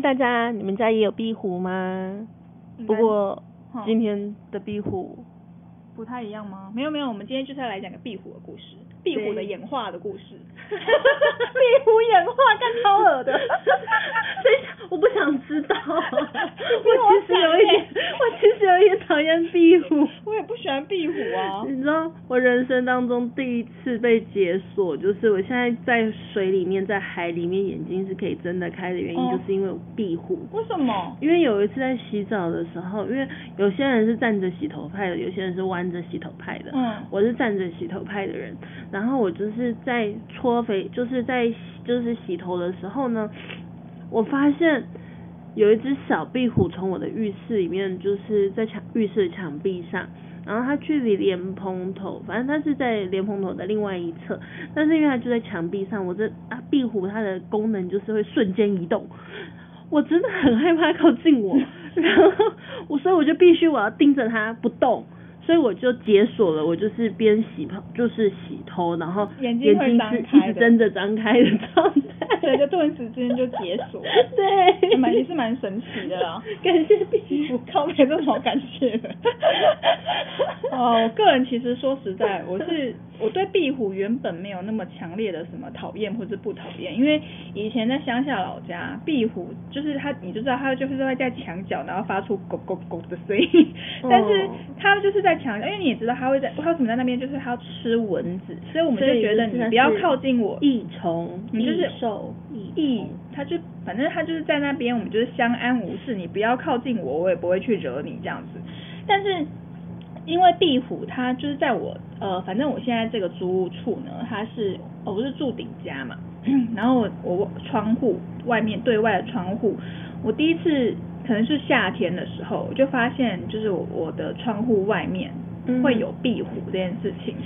嗨，大家，你们家也有壁虎吗？不过今天的壁虎不太一样吗？没有没有，我们今天就是要来讲个壁虎的故事，壁虎的演化的故事。壁虎演化干超恶的，所以我不想知道。我其实有一点，我其实有一点讨厌壁虎。我也不喜欢壁虎啊。你知道我人生当中第一次被解锁，就是我现在在水里面，在海里面，眼睛是可以睁得开的原因，就是因为壁虎。为什么？因为有一次在洗澡的时候，因为有些人是站着洗头派的，有些人是弯着洗头派的。嗯。我是站着洗头派的人，然后我就是在搓肥，就是在。就是洗头的时候呢，我发现有一只小壁虎从我的浴室里面，就是在墙浴室墙壁上，然后它距离莲蓬头，反正它是在莲蓬头的另外一侧，但是因为它就在墙壁上，我这啊壁虎它的功能就是会瞬间移动，我真的很害怕靠近我，然后我所以我就必须我要盯着它不动。所以我就解锁了，我就是边洗泡，就是洗头，然后眼睛是一直睁着张开的状态，对，就顿时之间就解锁，对，蛮也是蛮神奇的啦，感谢壁虎，靠，没这么好感谢的。哦，我个人其实说实在，我是我对壁虎原本没有那么强烈的什么讨厌或者不讨厌，因为以前在乡下老家，壁虎就是它，你就知道它就是会在墙角，然后发出咕咕咕的声音，但是它就是在。强，因为你也知道它会在，为什么在那边，就是它要吃蚊子，所以我们就觉得你不要靠近我，益虫，你就是受益，它就反正它就是在那边，我们就是相安无事，你不要靠近我，我也不会去惹你这样子。但是因为壁虎它就是在我呃，反正我现在这个租屋处呢，它是我不是住顶家嘛，然后我我窗户外面对外的窗户，我第一次。可能是夏天的时候，我就发现就是我我的窗户外面会有壁虎这件事情，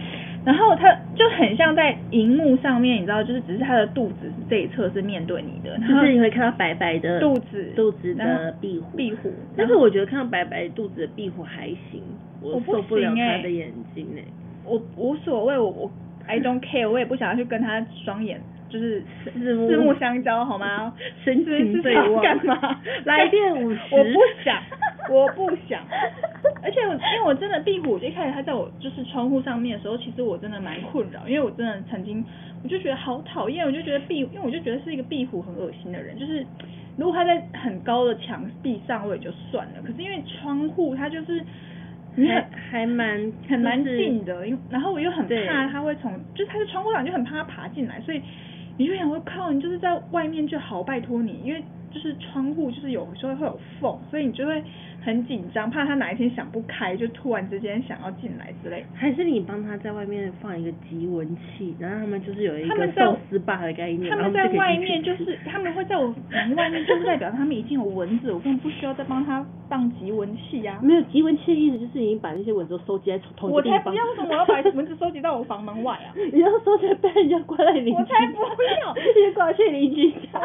然后它就很像在荧幕上面，你知道，就是只是它的肚子这一侧是面对你的，就是你会看到白白的肚子肚子的壁虎？壁虎，但是我觉得看到白白肚子的壁虎还行，我受不了它的眼睛哎，我无所谓，我我 I don't care，我也不想要去跟它双眼。就是四四目相交好吗？深情对望干嘛？来电五十？我不想，我不想。而且我因为我真的壁虎，一开始它在我就是窗户上面的时候，其实我真的蛮困扰，因为我真的曾经我就觉得好讨厌，我就觉得壁，因为我就觉得是一个壁虎很恶心的人。就是如果它在很高的墙壁上，我也就算了。可是因为窗户它就是还还蛮很蛮近的，因然后我又很怕它会从，就是它在窗户上就很怕它爬进来，所以。你就想说靠，你就是在外面就好，拜托你，因为就是窗户就是有时候会有缝，所以你就会。很紧张，怕他哪一天想不开，就突然之间想要进来之类。还是你帮他在外面放一个集蚊器，然后他们就是有一个寿司吧的概念。他们在外面就是他们会在我门外面，就是代表他们已经有蚊子，我根本不需要再帮他放集蚊器呀。没有集蚊器的意思就是已经把那些蚊子都收集在同一个地方。我才不要，为什么我要把蚊子收集到我房门外啊？你要收集被人家关在邻居。我才不要，先挂去邻居家。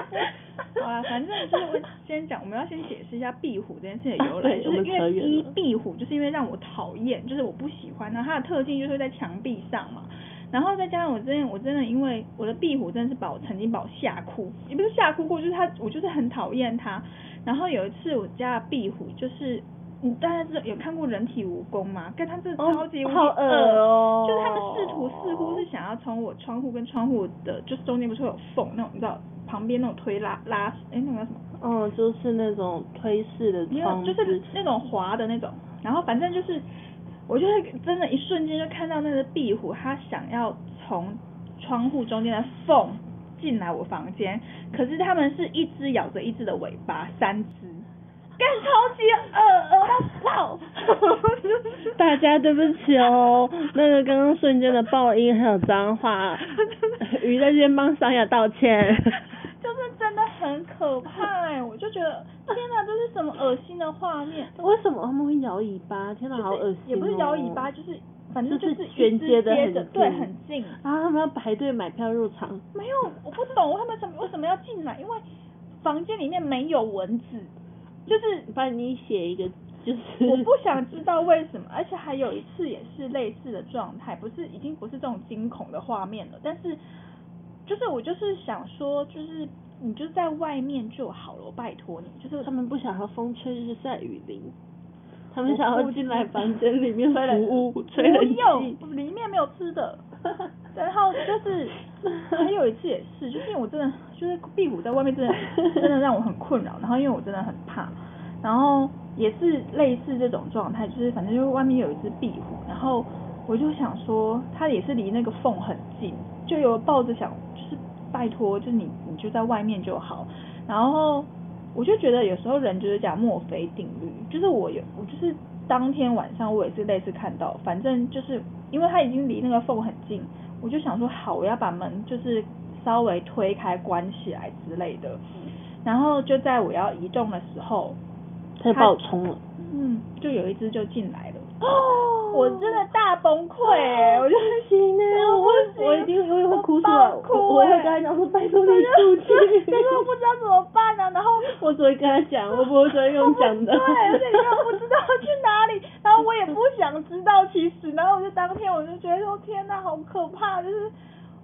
好啊，反正就是我先讲，我们要先解释一下壁虎这件事的由来，就是因为一壁虎就是因为让我讨厌，就是我不喜欢它，它的特性就是在墙壁上嘛，然后再加上我真的我真的因为我的壁虎真的是把我曾经把我吓哭，也不是吓哭过，就是它我就是很讨厌它，然后有一次我家的壁虎就是，你大家知道有看过人体蜈蚣吗？跟它这超级好恶哦，就是他们试图似乎是想要从我窗户跟窗户的，就是中间不是会有缝那种，你知道？旁边那种推拉拉，哎，那个什么？哦，就是那种推式的窗，就是那种滑的那种。然后反正就是，我就会真的，一瞬间就看到那个壁虎，它想要从窗户中间的缝进来我房间，可是它们是一只咬着一只的尾巴，三只，干超级恶恶到爆。大家对不起哦，那个刚刚瞬间的爆音还有脏话，鱼在这边帮桑雅道歉。可怕哎、我就觉得天哪，这是什么恶心的画面？为什么他们会摇尾巴？天哪，好恶心、哦！也不是摇尾巴，就是反正就是衔直接的很，对，近很近。啊，他们要排队买票入场。没有，我不懂他们怎么为什么要进来，因为房间里面没有蚊子，就是反正你写一个，就是我不想知道为什么，而且还有一次也是类似的状态，不是已经不是这种惊恐的画面了，但是就是我就是想说，就是你就在外面就好了，我拜托你，就是他们不想要风吹日晒雨淋，他们想要进来房间里面 服务，吹冷不用气。，里面没有吃的。然后就是还有一次也是，就是因为我真的就是壁虎在外面真的真的让我很困扰，然后因为我真的很怕，然后也是类似这种状态，就是反正就是外面有一只壁虎，然后我就想说它也是离那个缝很近，就有抱着想就是拜托，就是你你就在外面就好，然后我就觉得有时候人就是讲墨菲定律，就是我有我就是当天晚上我也是类似看到，反正就是因为它已经离那个缝很近，我就想说好，我要把门就是稍微推开关起来之类的，然后就在我要移动的时候，他就把我冲了。嗯，就有一只就进来 我真的大崩溃哎、我就不行呢，我我一定我也会哭出来，我爆哭我我会欸跟他讲说拜托你出去。但是我不知道怎么办呢、然后 我只会跟他讲，我不会说用讲的。对，而且你又不知道去哪里，然后我也不想知道，其实，然后我就当天我就觉得说，天哪，好可怕，就是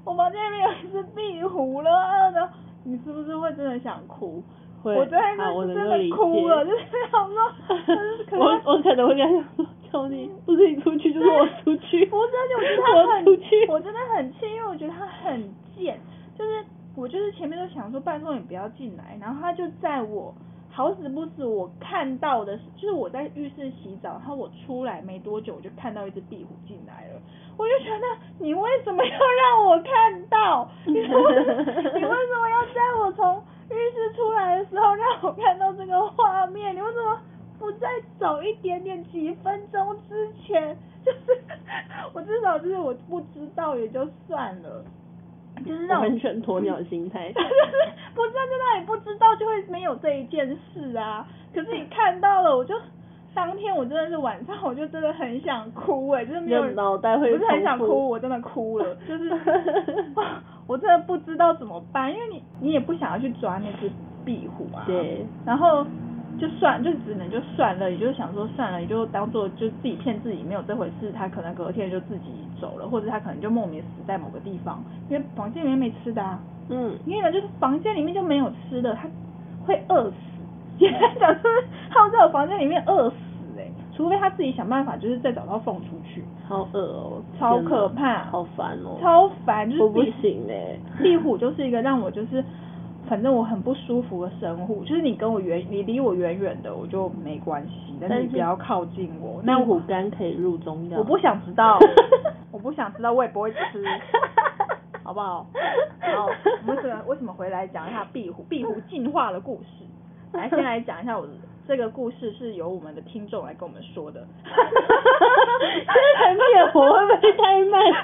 我房间里面有一只壁虎了，然后你是不是会真的想哭？会我昨天好我就是真的哭了，解就是想说，我能我可能会跟他讲说，求你，不是你出去就是我出去。不是，而且我觉得他 我很出去，我真的很气，因为我觉得他很贱，就是我就是前面都想说拜托你不要进来，然后他就在我好死不死我看到的，就是我在浴室洗澡，然后我出来没多久我就看到一只壁虎进来了，我就觉得你为什么要让我看到？你为你为什么要在我从浴室出来的时候让我看到这个画面？你为什么？不再早一点点，几分钟之前，就是我至少就是我不知道也就算了，就是那种完全鸵鸟心态。不知道就让你不知道就会没有这一件事啊。可是你看到了，我就当天我真的是晚上我就真的很想哭哎、就是没有脑袋会不是很想哭，我真的哭了，就是哇我真的不知道怎么办，因为你你也不想要去抓那只壁虎啊，对，然后就算就只能就算了，也就想说算了，也就当做就自己骗自己没有这回事，他可能隔天就自己走了，或者他可能就莫名死在某个地方，因为房间里面没吃的啊。嗯，因为呢就是房间里面就没有吃的，他会饿死。也在讲说他会在我房间里面饿死哎、除非他自己想办法，就是再找到缝出去，好饿哦，超可怕好烦哦，超烦。就是我不壁行哎。壁虎就是一个让我就是，反正我很不舒服的生物，就是你跟我远，你离我远远的我就没关系，但是你不要靠近我。那那虎肝可以入中药。我不想知道，我不想知道，我也不会吃。好不好？然后我们为什么为什么回来讲一下壁虎壁虎进化的故事？来，先来讲一下我这个故事是由我们的听众来跟我们说的。这个灭火会不会太慢？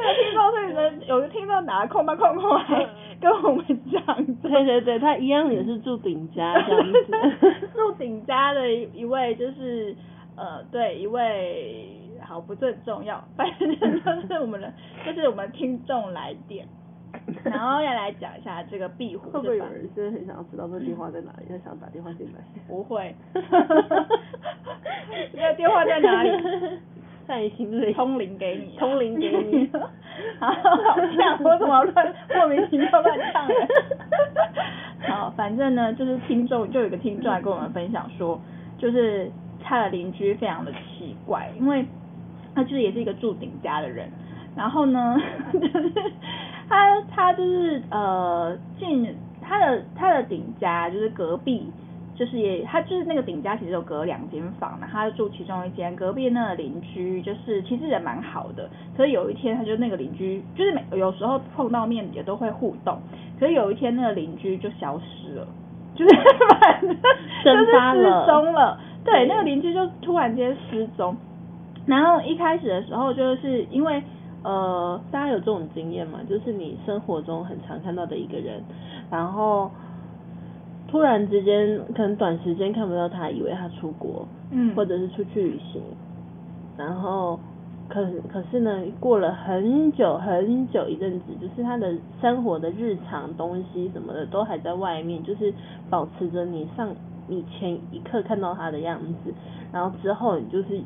这个听众是你们有个听众拿空吧空空来跟我们讲的。对对对，他一样也是住顶家这样子。住顶家的一一位就是呃，对一位好不是很重要，反正就是我们的就是我们听众来电，然后要来讲一下这个壁虎会不会有人真的很想要知道这电话在哪里，他想打电话进来？不会，这个电话在哪里？在你心里。通灵给你，通灵给你好，好像我怎么乱莫名其妙乱唱的？好，反正呢，就是听众就有一个听众来跟我们分享说，就是他的邻居非常的奇怪，因为他就是也是一个住顶家的人，然后呢，就是他他就是呃进他的他的顶家就是隔壁。就是也，他就是那个顶家其实有隔两间房，然后他就住其中一间，隔壁那个邻居就是其实人蛮好的，可是有一天他就那个邻居就是每有时候碰到面也都会互动，可是有一天那个邻居就消失了，就是反正就是失踪了，对，对那个邻居就突然间失踪，然后一开始的时候就是因为呃，大家有这种经验吗？就是你生活中很常看到的一个人，然后突然之间可能短时间看不到他，以为他出国，嗯或者是出去旅行，然后可可是呢，过了很久很久一阵子，就是他的生活的日常东西什么的都还在外面，就是保持着你上你前一刻看到他的样子，然后之后你就是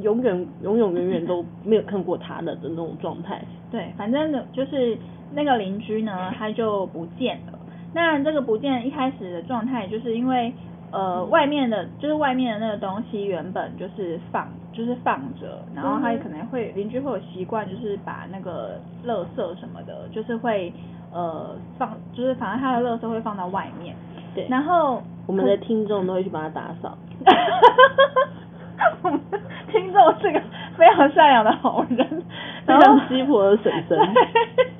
永远永永远远都没有看过他的的那种状态。对，反正呢，就是那个邻居呢，他就不见了。那这个不见一开始的状态，就是因为呃外面的，就是外面的那个东西原本就是放，就是放着，然后他嗯可能会邻居会有习惯，就是把那个垃圾什么的，就是会呃放，就是反正他的垃圾会放到外面。对，然后我们的听众都会去帮他打扫。我 们听众是个非常善良的好人，非常鸡婆的婶婶对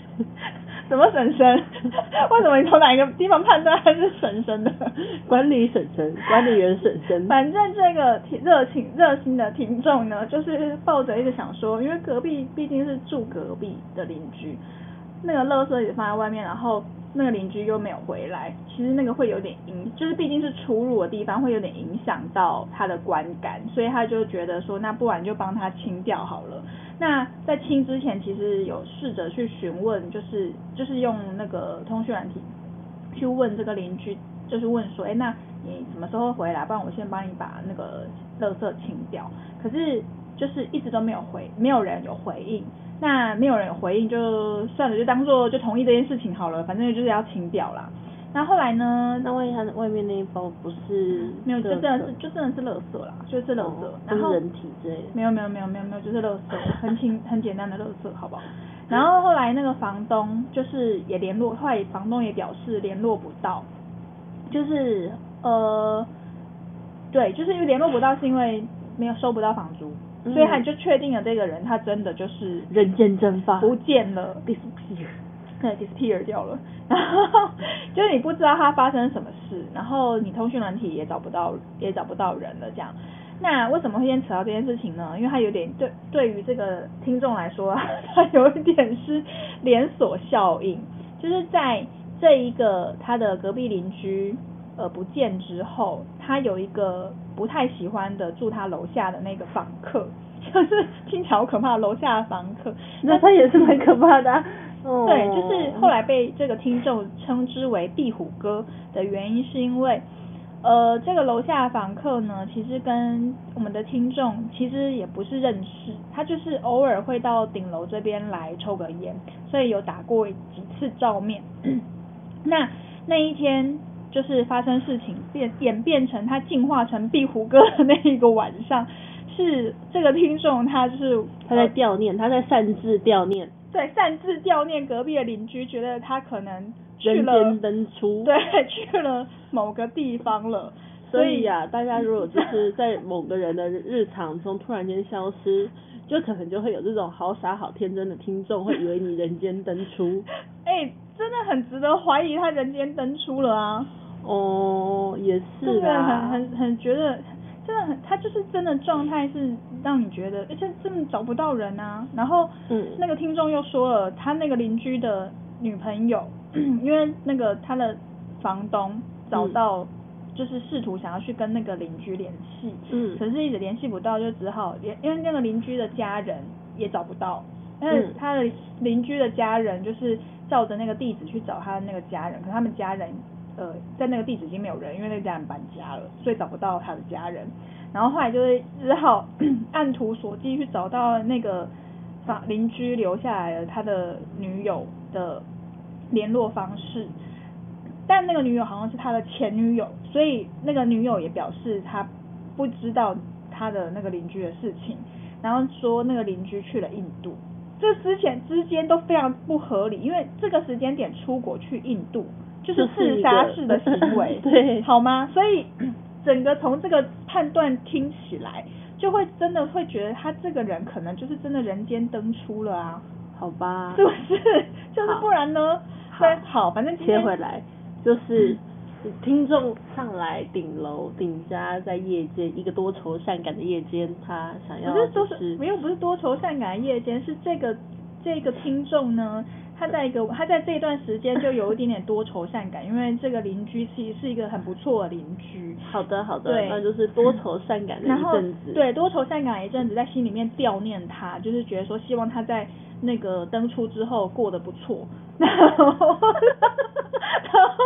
什么婶婶？为什么你从哪一个地方判断他是婶婶的？管理婶婶，管理员婶婶。反正这个听热情热心的听众呢，就是抱着一直想说，因为隔壁毕竟是住隔壁的邻居，那个垃圾也放在外面，然后那个邻居又没有回来，其实那个会有点影，就是毕竟是出入的地方，会有点影响到他的观感，所以他就觉得说，那不然就帮他清掉好了。那在清之前，其实有试着去询问，就是就是用那个通讯软体去问这个邻居，就是问说，哎，那你什么时候回来？不然我先帮你把那个垃圾清掉。可是就是一直都没有回，没有人有回应。那没有人有回应，就算了，就当做就同意这件事情好了，反正就是要清掉啦。那后来呢？那万一他外面那一包不是没有，就真的是就真的是垃圾啦，就是垃圾。哦然后人体之类的。没有没有没有没有没有，就是垃圾，很轻很简单的垃圾，好不好？然后后来那个房东就是也联络，后来房东也表示联络不到，就是呃，对，就是因为联络不到是因为没有收不到房租，嗯所以他就确定了这个人他真的就是人间蒸发不见了。那。，disappear 掉了，然后就是你不知道他发生什么事，然后你通讯软体也找不到，也找不到人了，这样。那为什么会先扯到这件事情呢？因为它有点对对于这个听众来说，它有一点是连锁效应，就是在这一个他的隔壁邻居呃不见之后，他有一个不太喜欢的住他楼下的那个房客，就是听起来好可怕，楼下的房客，那他也是蛮可怕的、哦对，就是后来被这个听众称之为“壁虎哥”的原因，是因为，呃，这个楼下的房客呢，其实跟我们的听众其实也不是认识，他就是偶尔会到顶楼这边来抽个烟，所以有打过几次照面。那那一天就是发生事情变演变成他进化成壁虎哥的那一个晚上，是这个听众他就是他在呃悼念，他在擅自悼念，对，擅自悼念隔壁的邻居，觉得他可能去人了间登出。对，去了某个地方了，所以呀、大家如果就是 在某个人的日常中突然间消失，就可能就会有这种好傻好天真的听众会以为你人间登出。哎、真的很值得怀疑他人间登出了啊！哦，也是啊，很很很觉得，真的很，他就是真的状态是让你觉得，而且真的找不到人啊。然后，嗯。那个听众又说了，他那个邻居的女朋友，因为那个他的房东找嗯。到，就是试图想要去跟那个邻居联系，嗯。可是一直联系不到，就只好连因为那个邻居的家人也找不到，因为嗯。他的邻居的家人就是照着那个地址去找他的那个家人，可他们家人呃在那个地址已经没有人，因为那家人搬家了，所以找不到他的家人。然后后来就是只好 按图索骥去找到那个房邻居留下来的他的女友的联络方式，但那个女友好像是他的前女友，所以那个女友也表示她不知道他的那个邻居的事情，然后说那个邻居去了印度，这之前之间都非常不合理，因为这个时间点出国去印度就是就是自，杀式的行为 对好吗？所以整个从这个判断听起来，就会真的会觉得他这个人可能就是真的人间登出了啊，好吧，是不是？就是不然呢？好对，好，反正切回来，就是听众上来顶楼顶家在夜间一个多愁善感的夜间，他想要不是多就是没有不是多愁善感的夜间，是这个这个听众呢，他在一个他在这段时间就有一点点多愁善感，因为这个邻居其实是一个很不错的邻居。好的好的，对那就是多愁善感的一阵子。对多愁善感一阵子，在心里面悼念他，就是觉得说希望他在那个登出之后过得不错，然后然后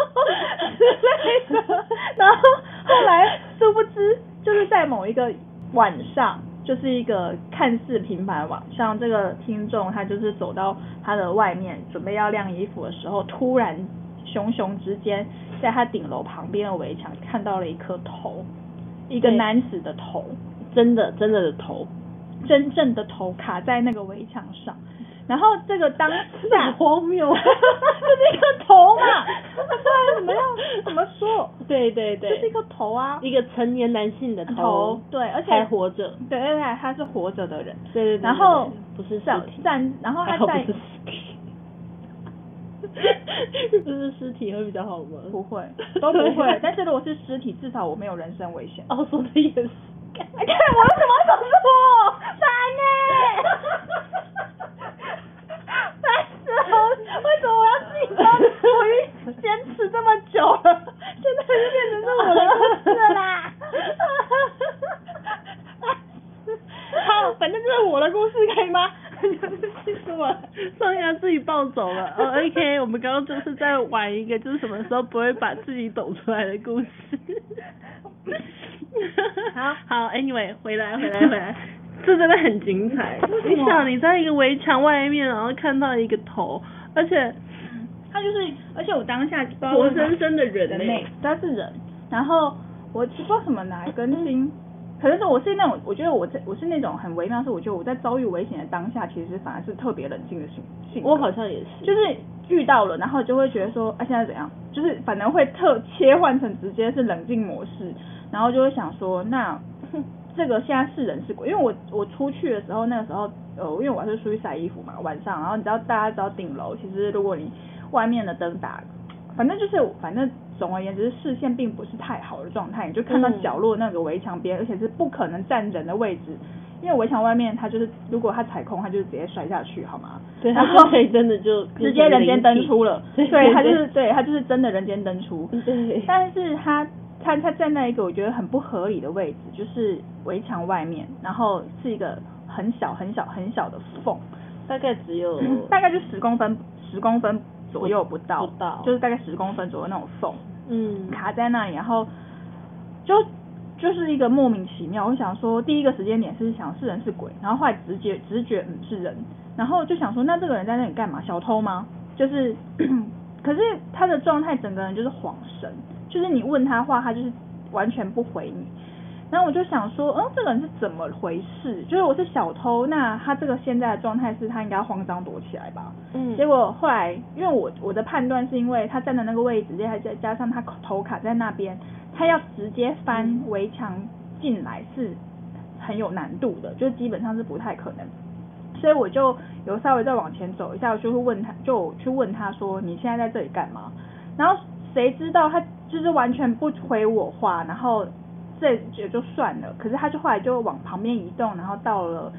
之类的，然后后来殊不知就是在某一个晚上。就是一个看似平凡的晚上，这个听众他就是走到他的外面，准备要晾衣服的时候，突然熊熊之间，在他顶楼旁边的围墙看到了一颗头，一个男子的头，真的真的的头，真正的头卡在那个围墙上，然后这个当很下荒谬，就是一个头嘛，不然怎么样？怎么说？对对对，就是一个头啊，一个成年男性的头，对，而且还活着，对对对，他是活着的人，对对对，然后对对不是站尸体，站，然后他在还好不是尸体，会比较好闻？不会，都不会，但是如果是尸体，至少我没有人身危险。哦，说的也是。哎，看我为什么要总是我？烦呢、烦死了！为什么我要自己帮我已经坚持这么久了，现在就变成是我的故事了啦？好，反正就是我的故事，可以吗？气 死我了！双牙自己暴走了。哦，OK，我们刚刚就是在玩一个，就是什么时候不会把自己抖出来的故事。好好，Anyway，回来回来回来，这真的很精彩。你想你在一个围墙外面，然后看到一个头，而且他就是，而且我当下活生生的人类，他是人。然后我不知道什么哪一根筋，可能是我是那种，我觉得我在我是那种很微妙，是我觉得我在遭遇危险的当下，其实反而是特别冷静的性性。我好像也是，就是遇到了，然后就会觉得说，啊，现在怎样？就是反而会特切换成直接是冷静模式，然后就会想说，那 这个现在是人是鬼？因为我我出去的时候，那个时候呃，因为我还是出去晒衣服嘛，晚上，然后你知道大家知道顶楼，其实如果你外面的灯打，反正就是反正总而言之，视线并不是太好的状态，你就看到嗯角落那个围墙边，而且是不可能站人的位置。因为围墙外面，它就是如果它踩空，它就是直接摔下去，好吗？对，然后可以真的就直接人间登出了，对对他就是对它就是真的人间登出。对，但是它它它站在一个我觉得很不合理的位置，就是围墙外面，然后是一个很小很小很小的缝，大概只有大概就十公分十公分左右不到，不到就是大概十公分左右那种缝嗯卡在那里，然后就就是一个莫名其妙。我想说，第一个时间点是想是人是鬼，然后后来直觉直觉嗯是人，然后就想说，那这个人在那里干嘛？小偷吗？就是，可是他的状态整个人就是恍神，就是你问他话，他就是完全不回你。然后我就想说，嗯，这个人是怎么回事？就是我是小偷，那他这个现在的状态是他应该慌张躲起来吧？嗯，结果后来，因为我我的判断是因为他站的那个位置，再再加上他头卡在那边，他要直接翻围墙进来是很有难度的，就基本上是不太可能。所以我就有稍微再往前走一下，我就会问他，就去问他说你现在在这里干嘛？然后谁知道他就是完全不回我话，然后这也就算了，可是他就后来就往旁边移动，然后到了。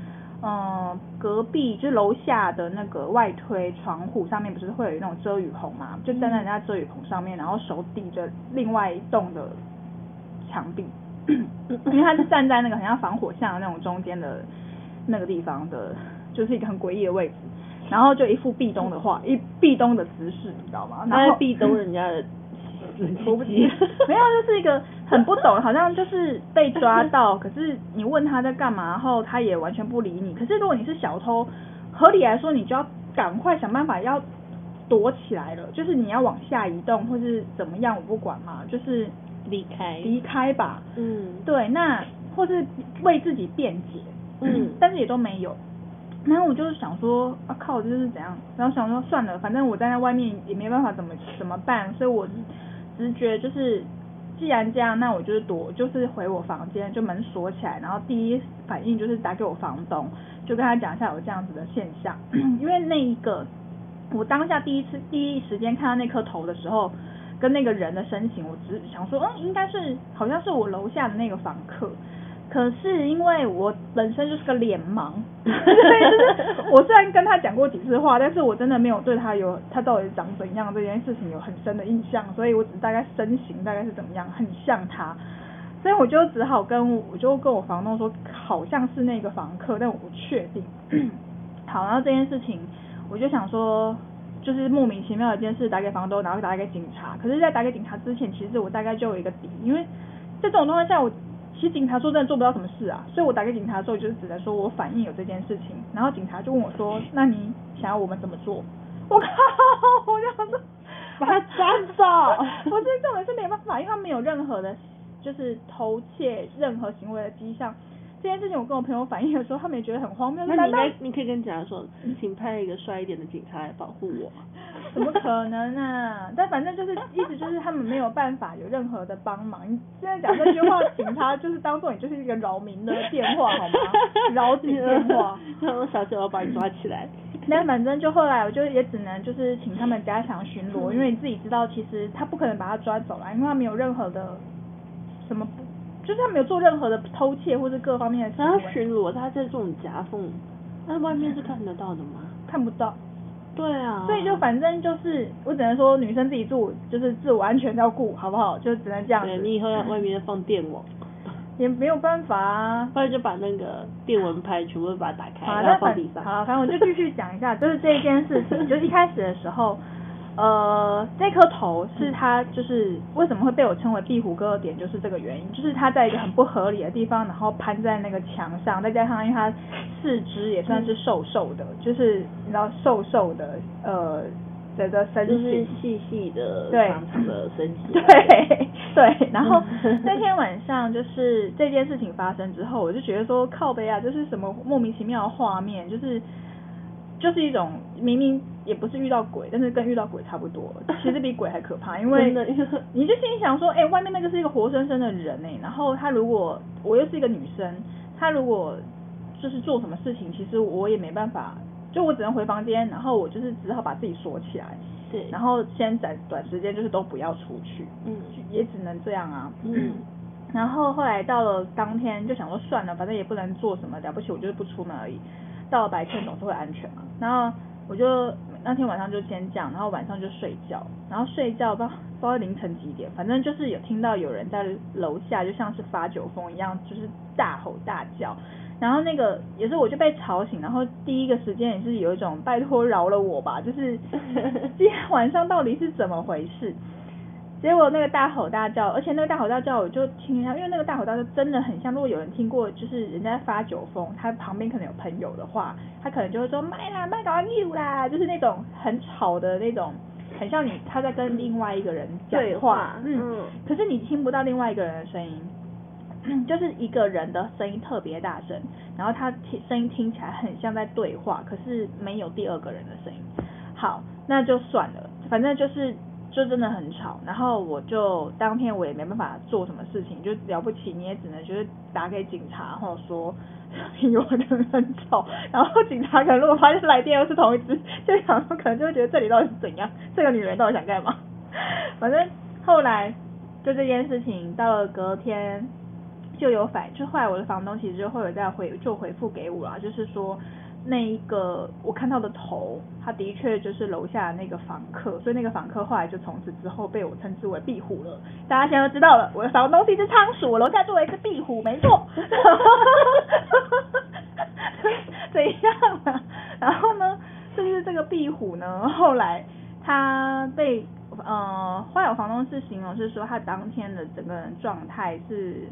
嗯，隔壁就是楼下的那个外推窗户上面不是会有那种遮雨棚嘛？就站在人家遮雨棚上面，然后手抵着另外一栋的墙壁，因为他是站在那个很像防火巷的那种中间的那个地方的，就是一个很诡异的位置。然后就一副壁咚的话，一壁咚的姿势，你知道吗？然后壁咚人家的 我不记，没有，就是一个很不懂，好像就是被抓到，可是你问他在干嘛，然后他也完全不理你。可是如果你是小偷，合理来说，你就要赶快想办法要躲起来了，就是你要往下移动或是怎么样，我不管嘛，就是离开，离开吧。嗯，对，那或是为自己辩解，嗯但是也都没有。然后我就是想说，啊靠，这是怎样？然后想说算了，反正我站在外面也没办法怎么怎么办，所以我直觉就是，既然这样，那我就是躲，就是回我房间，就门锁起来，然后第一反应就是打给我房东，就跟他讲一下有这样子的现象，因为那一个我当下第一次第一时间看到那颗头的时候，跟那个人的身形，我只想说，嗯，应该是好像是我楼下的那个房客。可是因为我本身就是个脸盲，所 以就是我虽然跟他讲过几次话，但是我真的没有对他有他到底长怎样这件事情有很深的印象，所以我只大概身形大概是怎么样，很像他，所以我就只好跟我就跟我房东说，好像是那个房客，但我不确定。好，然后这件事情我就想说，就是莫名其妙的一件事打给房东，然后打给警察。可是，在打给警察之前，其实我大概就有一个底，因为在这种状况下，我其实警察说真的做不到什么事啊，所以我打给警察的时候，就是只能说我反映有这件事情，然后警察就问我说，那你想要我们怎么做？我靠，我就想说 把他抓走。我这根本是没办法，因为他没有任何的，就是偷窃任何行为的迹象。这件事情我跟我朋友反映的时候，他们也觉得很荒谬。那你应该，你可以跟警察说，请派一个帅一点的警察来保护我。怎么可能啊？但反正就是意思就是他们没有办法有任何的帮忙。你现在讲这句话，请他就是当做你就是一个扰民的电话好吗？扰警电话。他说小姐，我把你抓起来。那反正就后来我就也只能就是请他们加强巡逻，因为你自己知道，其实他不可能把他抓走了，因为他没有任何的什么不，就是他没有做任何的偷窃或者各方面的然后行为，巡逻，他在这种夹缝，那外面是看得到的吗？看不到。对啊。所以就反正就是，我只能说女生自己住，就是自我安全要顾，好不好？就只能这样子，对你以后要外面放电网，也没有办法啊。不然就把那个电蚊拍全部把它打开，好，然后放地上。好，反正我就继续讲一下，就是这件事情，就是一开始的时候，呃，这颗头是它就是为什么会被我称为壁虎哥的点，就是这个原因，就是它在一个很不合理的地方，然后攀在那个墙上，再加上因为它四肢也算是瘦瘦的，就是你知道瘦瘦的，呃，整个身就是形。细细的、对长长的身体。对对，然后那天晚上就是这件事情发生之后，我就觉得说靠背啊，就是什么莫名其妙的画面，就是就是一种明明也不是遇到鬼，但是跟遇到鬼差不多，其实比鬼还可怕，因为 你就心里想说，哎、外面那个是一个活生生的人哎、然后他如果我又是一个女生，他如果就是做什么事情，其实我也没办法，就我只能回房间，然后我就是只好把自己锁起来。对，然后先短短时间就是都不要出去，嗯也只能这样啊。嗯 然后后来到了当天就想说算了，反正也不能做什么了不起，我就是不出门而已。到了白天总是会安全嘛。然后我就那天晚上就先这样，然后晚上就睡觉，然后睡觉不知道不知道凌晨几点，反正就是有听到有人在楼下，就像是发酒疯一样，就是大吼大叫。然后那个也是我就被吵醒，然后第一个时间也是有一种拜托饶了我吧，就是 今天晚上到底是怎么回事？结果那个大吼大叫，而且那个大吼大叫我就听一下，因为那个大吼大叫真的很像，如果有人听过，就是人家发酒疯，他旁边可能有朋友的话，他可能就会说卖啦卖搞你啦，就是那种很吵的那种，很像你他在跟另外一个人讲对话话，嗯，嗯可是你听不到另外一个人的声音。就是一个人的声音特别大声，然后他听声音听起来很像在对话，可是没有第二个人的声音。好，那就算了，反正就是就真的很吵。然后我就当天我也没办法做什么事情，就了不起你也只能就是打给警察，或者说 有人很吵。然后警察可能如果发现来电又是同一只，就想说可能就会觉得这里到底是怎样，这个女人到底想干嘛？反正后来就这件事情到了隔天。就有反，就后来我的房东其实就会有在回就回复给我啦，就是说那一个我看到的头，他的确就是楼下那个房客，所以那个房客后来就从此之后被我称之为壁虎了。大家现在都知道了，我的房东是一只仓鼠，我楼下住了一只壁虎，没错。怎样啊？然后呢，就是这个壁虎呢，后来他被呃，后来我房东是形容是说他当天的整个人状态是。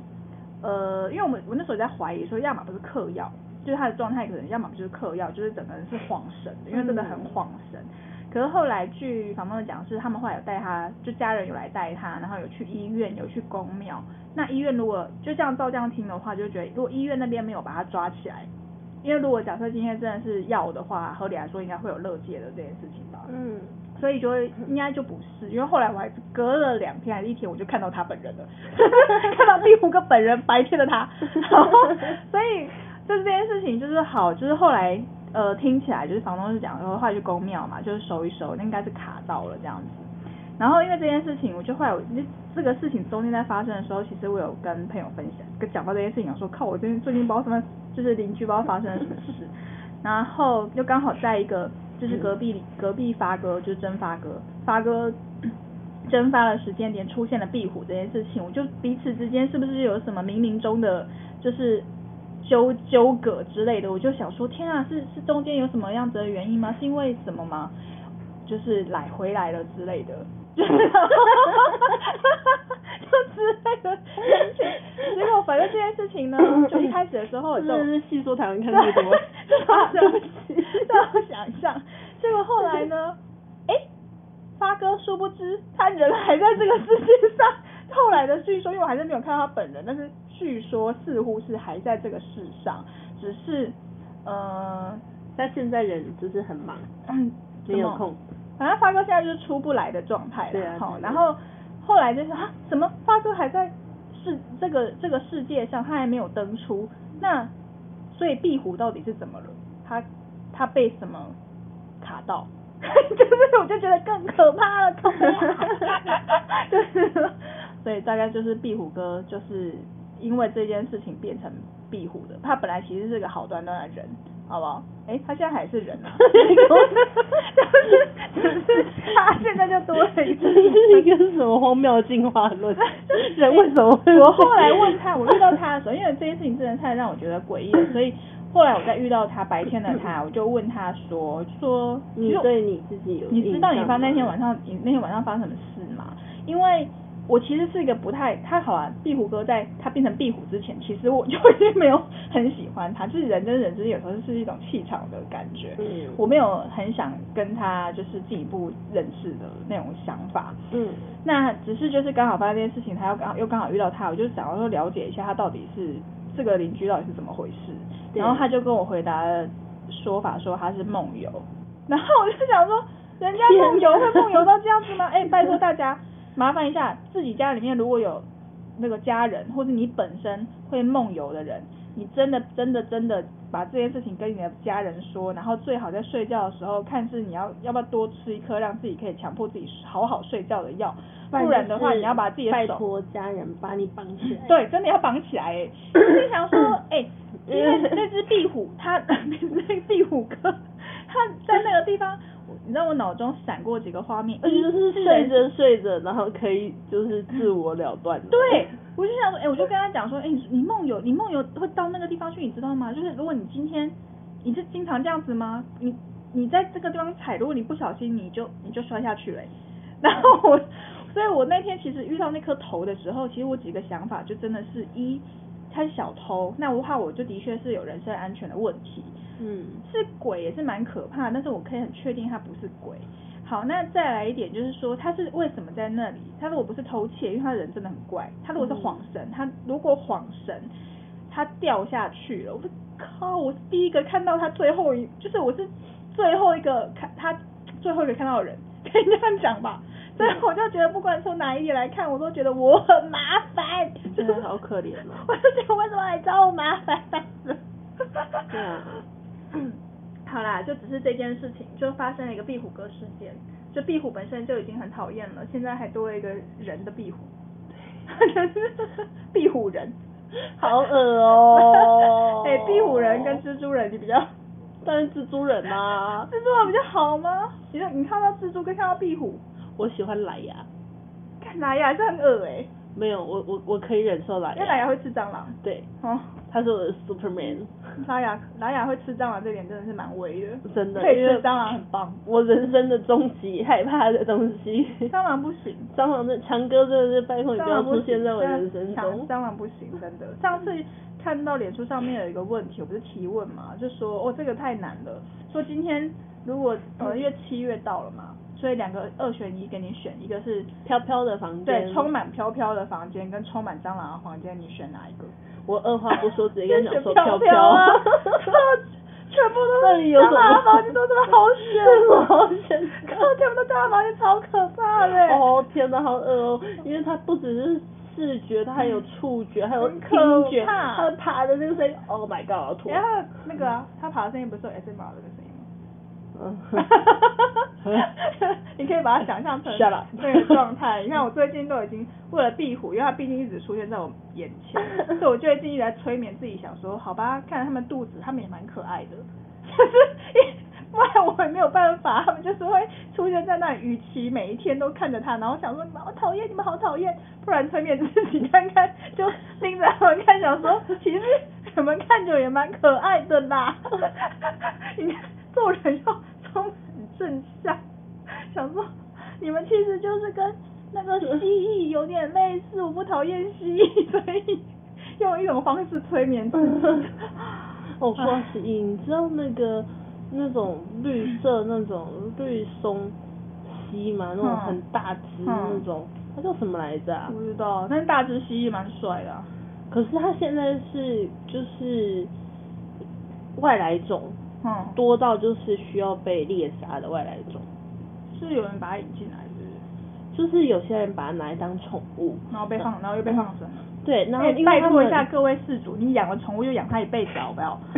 呃，因为我们我那时候在怀疑说，要么不是嗑药，就是他的状态可能要么就是嗑药，就是整个人是晃神的，因为真的很晃神。可是后来据房东的讲是，他们后来有带他，就家人有来带他，然后有去医院，有去公庙。那医院如果就这样照这样听的话，就觉得如果医院那边没有把他抓起来，因为如果假设今天真的是药的话，合理来说应该会有乐界的这件事情吧。嗯，所以就会 应该就不是，因为后来我还是隔了两天还是一天，我就看到他本人了，看到第五个本人白天的他，然后所以就是这件事情就是好，就是后来呃听起来就是房东是讲说后来去公庙嘛，就是收一收，那应该是卡到了这样子。然后因为这件事情，我就后来我这这个事情中间在发生的时候，其实我有跟朋友分享，跟讲到这件事情，我说靠，我最近最近不知道什么，就是邻居不知道发生了什么事，然后又刚好在一个就是隔壁隔壁发哥，就是真发哥，发哥蒸发的时间点出现了壁虎这件事情，我就彼此之间是不是有什么冥冥中的就是纠纠葛之类的，我就想说，天啊，是是中间有什么样子的原因吗？是因为什么吗？就是来回来了之类的，就 之类的。结果反正这件事情呢，就一开始的时候就真的是细说台湾看太多。啊，对不起，让我想象。结果后来呢？哎，发哥殊不知他人还在这个世界上。后来的据说，因为我还是没有看到他本人，但是据说似乎是还在这个世上，只是呃，他现在人就是很忙，嗯，没有空。反正发哥现在就是出不来的状态了，好，然后后来就是啊，怎么发哥还在世这个这个世界上，他还没有登出，那所以壁虎到底是怎么了？他他被什么卡到？就是我就觉得更可怕了，就是，所以大概就是壁虎哥就是因为这件事情变成壁虎的，他本来其实是个好端端的人。好不好？哎，他现在还是人啊，就是只是他现在就多了一个一个什么荒谬的进化论？人为什么会？我后来问他，我遇到他的时候，因为这件事情真的太让我觉得诡异了，所以后来我在遇到他白天的他，我就问他说说，你对你自己有你知道你发那天晚上你那天晚上发生什么事吗？因为。我其实是一个不太，他好啊，壁虎哥在他变成壁虎之前，其实我就已经没有很喜欢他，就是人跟人之间有时候是一种气场的感觉，嗯，我没有很想跟他就是进一步认识的那种想法，嗯，那只是就是刚好发生这件事情，他又刚又刚好遇到他，我就想要说了解一下他到底是这个邻居到底是怎么回事，然后他就跟我回答说法说他是梦游，然后我就想说，人家梦游会梦游到这样子吗？哎，拜托大家。麻烦一下，自己家里面如果有那个家人，或者你本身会梦游的人，你真的真的真的把这件事情跟你的家人说，然后最好在睡觉的时候，看是你要要不要多吃一颗让自己可以强迫自己好好睡觉的药，不然的话你要把自己的手拜托家人把你绑起来，对，真的要绑起来 哎，就是想说哎，因为那只壁虎，它 那壁虎哥，它在那个地方。你知道我脑中闪过几个画面，就是睡着睡着，然后可以就是自我了断。对，我就想说，哎，我就跟他讲说，哎，你梦游，你梦游会到那个地方去，你知道吗？就是如果你今天你是经常这样子吗？你你在这个地方踩，如果你不小心，你就你就摔下去了。然后我，所以我那天其实遇到那颗头的时候，其实我几个想法就真的是一。他是小偷，那我话我就的确是有人身安全的问题。嗯，是鬼也是蛮可怕，但是我可以很确定他不是鬼。好，那再来一点就是说，他是为什么在那里？他如果不是偷窃，因为他人真的很怪。他如果是晃神，他如果晃神，他掉下去了。我靠，我是第一个看到他最后一，就是我是最后一个看他最后一个看到的人，可以这样讲吧？所以我就觉得，不管从哪一点来看，我都觉得我很麻烦，真的好可怜哦。我就觉得为什么来找我麻烦？对啊，好啦，就只是这件事情，就发生了一个壁虎哥事件。就壁虎本身就已经很讨厌了，现在还多了一个人的壁虎，壁虎人，好恶哦。哎，壁虎人跟蜘蛛人，你比较，当然蜘蛛人啊。蜘蛛人比较好吗？你你看到蜘蛛跟看到壁虎。我喜欢莱牙，看莱牙是很恶哎。没有，我我我可以忍受莱牙。因为莱牙会吃蟑螂。对。哦。他是我的 Superman。拉雅拉雅会吃蟑螂这点真的是蛮威的。真的。可以吃蟑螂很棒。我人生的终极害怕的东西。蟑螂不行。蟑螂的强哥真的是拜托你不要出现在我人生中。蟑螂不行，真的。上次看到脸书上面有一个问题，我不是提问嘛，就说哦这个太难了，说今天如果呃因为七月到了嘛。所以两个二选一给你选，一个是飘飘的房间，对，充满飘飘的房间跟充满蟑螂的房间，你选哪一个？我二话不说直接跟你讲说飘飘啊！全部都是蟑螂房间，都这么好 险，好选，靠，全部都大麻房间，超可怕的。哦天哪，好恶哦！因为它不只是视觉，它还有触觉，还有听觉，它爬的那个声音，Oh my god！然后那个啊，它爬的声音不是 S M R 的声音。你可以把它想象成那个状态。你看我最近都已经为了壁虎，因为它毕竟一直出现在我眼前，所以我就会尽力来催眠自己，想说好吧，看它们肚子，它们也蛮可爱的，就是不然我也没有办法，他们就是会出现在那里，与其每一天都看着它，然后想说你们好讨厌，你们好讨厌，不然催眠自己看看，就盯着他们看，想说其实你们看着也蛮可爱的啦。你看做人要正向，想说你们其实就是跟那个蜥蜴有点类似，我不讨厌蜥蜴，所以用一种方式催眠自己。哦，说到蜥蜴，你知道那个那种绿色那种绿松蜥吗？那种嗯很大只嗯那种，它叫什么来着啊？不知道，但是大只蜥蜴蛮帅的啊、可是它现在是就是外来种，嗯，多到就是需要被猎杀的外来种，是有人把它引进来，是不是？就是有些人把它拿来当宠物，然后被放，然后又被放生了。对，然后哎因为拜托一下各位事主，你养了宠物就养它一辈子，好不好？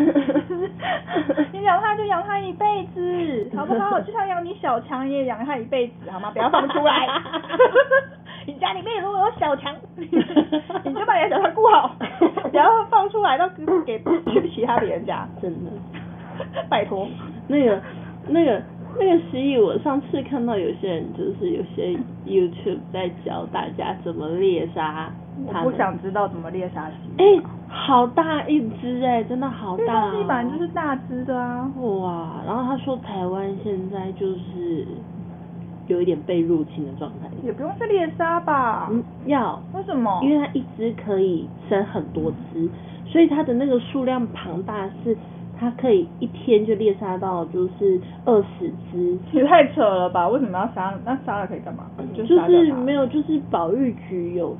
你养它就养它一辈子，好不好？就像养你小强，你也养它一辈子，好吗？不要放出来。你家里面如果有小强，你就把你的小强顾好，不要放出来到给去其他别人家，真的。拜托。那个、那个、那个蜥蜴，我上次看到有些人就是有些 YouTube 在教大家怎么猎杀它。我不想知道怎么猎杀蜥哎、蜴。好大一只哎、真的好大、哦。东西本来就是大只的啊。哇，然后他说台湾现在就是有一点被入侵的状态。也不用去猎杀吧？嗯，要，为什么？因为它一只可以生很多只，所以它的那个数量庞大是。它可以一天就猎杀到就是二十只，也太扯了吧？为什么要杀？那杀了可以干嘛？就是没有，就是保育局有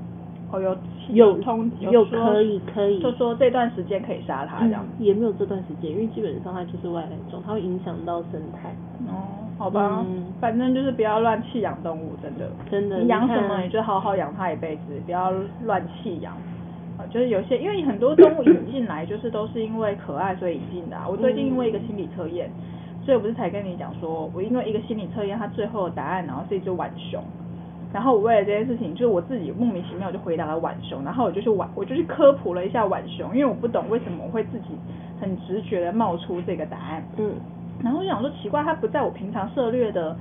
哦有有通有可以可以，就说这段时间可以杀它这样。嗯也没有这段时间，因为基本上它就是外来种，它会影响到生态。哦，好吧，嗯反正就是不要乱弃养动物，真的。真的你养什么你就好好养它一辈子，不要乱弃养。啊，就是有些因为很多动物引进来，就是都是因为可爱所以引进的啊。我最近因为一个心理测验，所以我不是才跟你讲说，我因为一个心理测验，它最后的答案然后是一只浣熊。然后我为了这件事情，就是我自己莫名其妙就回答了浣熊，然后我就去浣，我就去科普了一下浣熊，因为我不懂为什么我会自己很直觉的冒出这个答案。嗯，然后我就想说奇怪，它不在我平常涉猎的，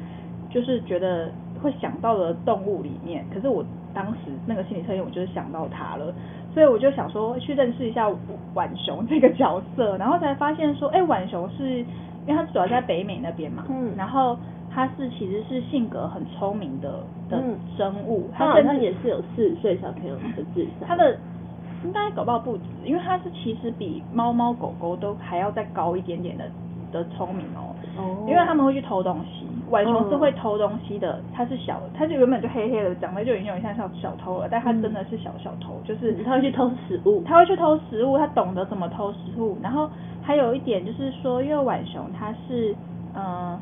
就是觉得会想到的动物里面，可是我当时那个心理测验，我就是想到它了，所以我就想说去认识一下浣熊这个角色，然后才发现说，哎，浣熊是因为它主要在北美那边嘛，嗯然后它是其实是性格很聪明的的嗯生物，它好像也是有四岁小朋友的智商。它的应该搞不好不止，因为它是其实比猫猫狗狗都还要再高一点点的的聪明哦。哦，因为他们会去偷东西，浣熊是嗯会偷东西的，它是小，它就原本就黑黑的，长得就已经有点像小小偷了，但它真的是小小偷，就是它会去偷食物。它会去偷食物，它懂得怎么偷食物，然后还有一点就是说，因为浣熊它是，呃，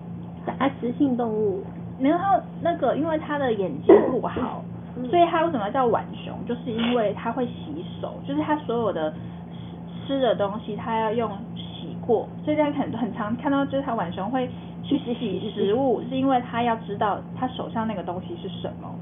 杂食性动物。然后那个因为它的眼睛不好，嗯所以它为什么要叫浣熊？就是因为它会洗手，就是它所有的吃吃的东西，它要用洗过，所以大家很很常看到，就是他浣熊会去洗食物，是因为他要知道他手上那个东西是什么，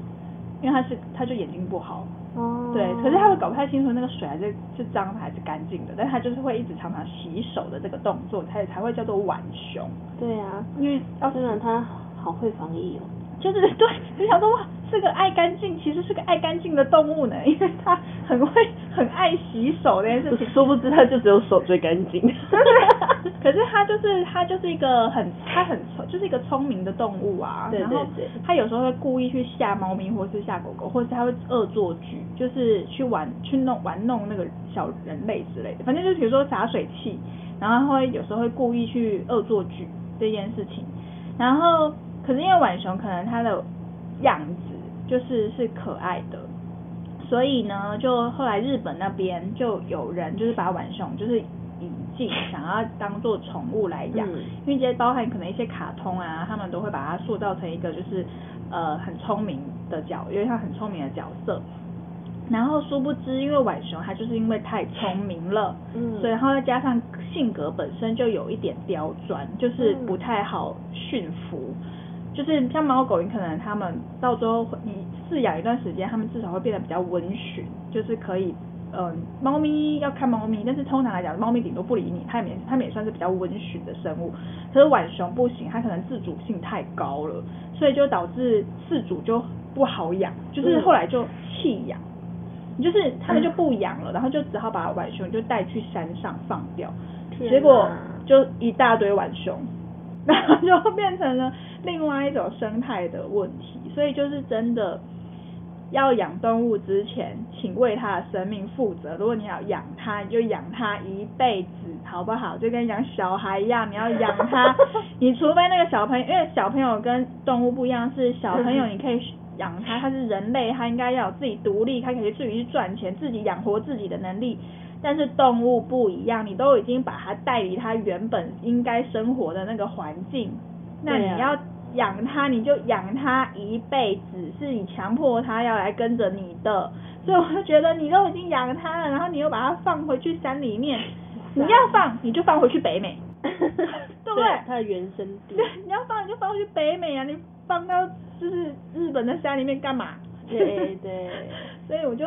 因为他是他就眼睛不好，哦。对，可是他会搞不太清楚那个水还是是脏的还是干净的，但是它就是会一直常常洗手的这个动作，才才会叫做浣熊，对啊，因为要虽然它好会防疫哦。就是对，就想说哇，是个爱干净，其实是个爱干净的动物呢，因为它很会很爱洗手这件事情。殊不知它就只有手最干净。就是，可是它就是它就是一个很它很聪，就是一个聪明的动物啊。对然后对对它有时候会故意去吓猫咪，或是吓狗狗，或是它会恶作剧，就是去玩去弄玩弄那个小人类之类的。反正就是比如说洒水器，然后它会有时候会故意去恶作剧这件事情。然后可是因为浣熊可能它的样子就是是可爱的，所以呢，就后来日本那边就有人就是把浣熊就是引进，想要当做宠物来养，嗯。因为这些包含可能一些卡通啊，他们都会把它塑造成一个就是呃很聪明的角，因为它很聪明的角色。然后殊不知，因为浣熊它就是因为太聪明了，嗯。所以然后再加上性格本身就有一点刁钻，就是嗯。不太好驯服，就是像猫狗，你可能它们到最后会你饲养一段时间，它们至少会变得比较温驯，就是可以。嗯，猫咪要看猫咪，但是通常来讲，猫咪顶多不理你，它也它们也算是比较温驯的生物。可是浣熊不行，它可能自主性太高了，所以就导致饲主就不好养，就是后来就弃养，就是他们就不养了，然后就只好把浣熊就带去山上放掉，结果就一大堆浣熊，然后就变成了另外一种生态的问题，所以就是真的。要养动物之前，请为它的生命负责。如果你要养它，你就养它一辈子，好不好？就跟养小孩一样，你要养它。你除非那个小朋友，因为小朋友跟动物不一样，是小朋友 你可以养它，它是人类，它应该要有自己独立，它可以自己去赚钱，自己养活自己的能力。但是动物不一样，你都已经把它带离它原本应该生活的那个环境，那你要。养它，你就养它一辈子，是你强迫它要来跟着你的，所以我就觉得你都已经养它了，然后你又把它放回去山里面，你要放你就放回去北美，对不对？它的原生地。对，你要放你就放回去北美啊，你放到就是日本的山里面干嘛？对对。所以我就。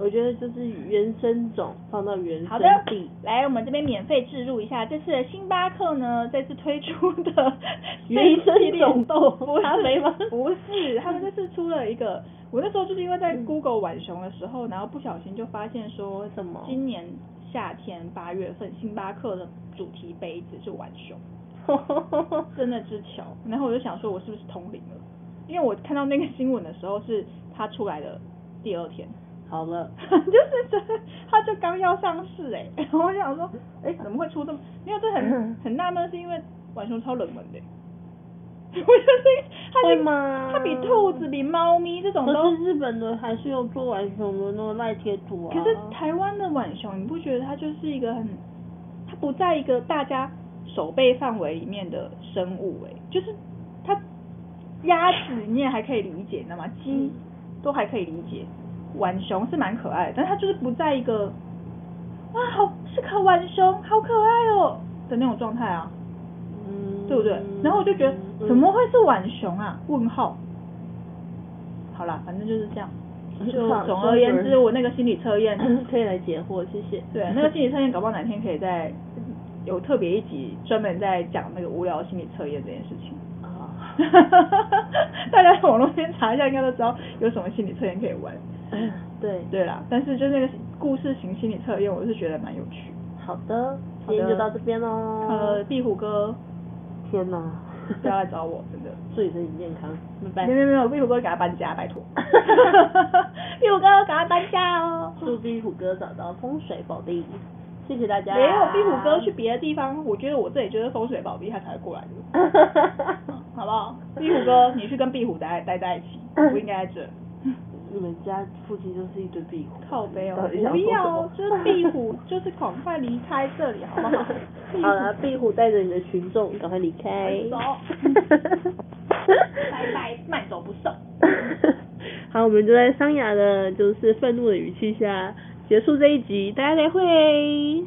我觉得就是原生种放到原生地。来，我们这边免费置入一下，这次星巴克呢这次推出的 原生种豆咖啡吗？不是，他们这次出了一个，我那时候就是因为在 Google 浣熊的时候，然后不小心就发现说什么？今年夏天八月份星巴克的主题杯子是玩熊，真的之巧。然后我就想说，我是不是通灵了？因为我看到那个新闻的时候是它出来的第二天。好了，就是这，他就刚要上市哎，然后我想说，哎，怎么会出这么？没有这很很纳闷，是因为浣熊超冷门的。我觉得它会吗？它比兔子、比猫咪这种都。可是日本的还是有做浣熊的那个赖贴图啊。可是台湾的浣熊，你不觉得它就是一个很，它不在一个大家手背范围里面的生物哎，就是它鸭子你也还可以理解，你知道吗？鸡都还可以理解。浣熊是蛮可爱，但它就是不在一个，哇，好是可浣熊，好可爱哦的那种状态啊，嗯，对不对？然后我就觉得怎么会是浣熊啊？问号。好啦，反正就是这样。就总而言之，我那个心理测验 可以来解惑，谢谢。对，那个心理测验，搞不好哪天可以在有特别一集专门在讲那个无聊心理测验这件事情。啊。大家网络先查一下，应该都知道有什么心理测验可以玩。对对啦，但是就那个故事型心理测验，我是觉得蛮有趣。好的，今天就到这边喽。呃，壁虎哥，天哪，不要来找我，真的。祝你身体健康，拜拜。没有没有，壁虎哥给他搬家，拜托。壁虎哥给他搬家哦。祝壁虎哥找到风水宝地，谢谢大家。没有，壁虎哥去别的地方，我觉得我这里就是风水宝地，他才会过来的。好不好？壁虎哥，你去跟壁虎待待在一起，不应该在这。你们家附近就是一堆壁虎，靠背哦，不要，就是壁虎，就是赶快离开这里，好不好？好了，壁虎带着你的群众赶快离开。走。拜拜，慢走不送。好，我们就在桑雅的，就是愤怒的语气下结束这一集，大家再会。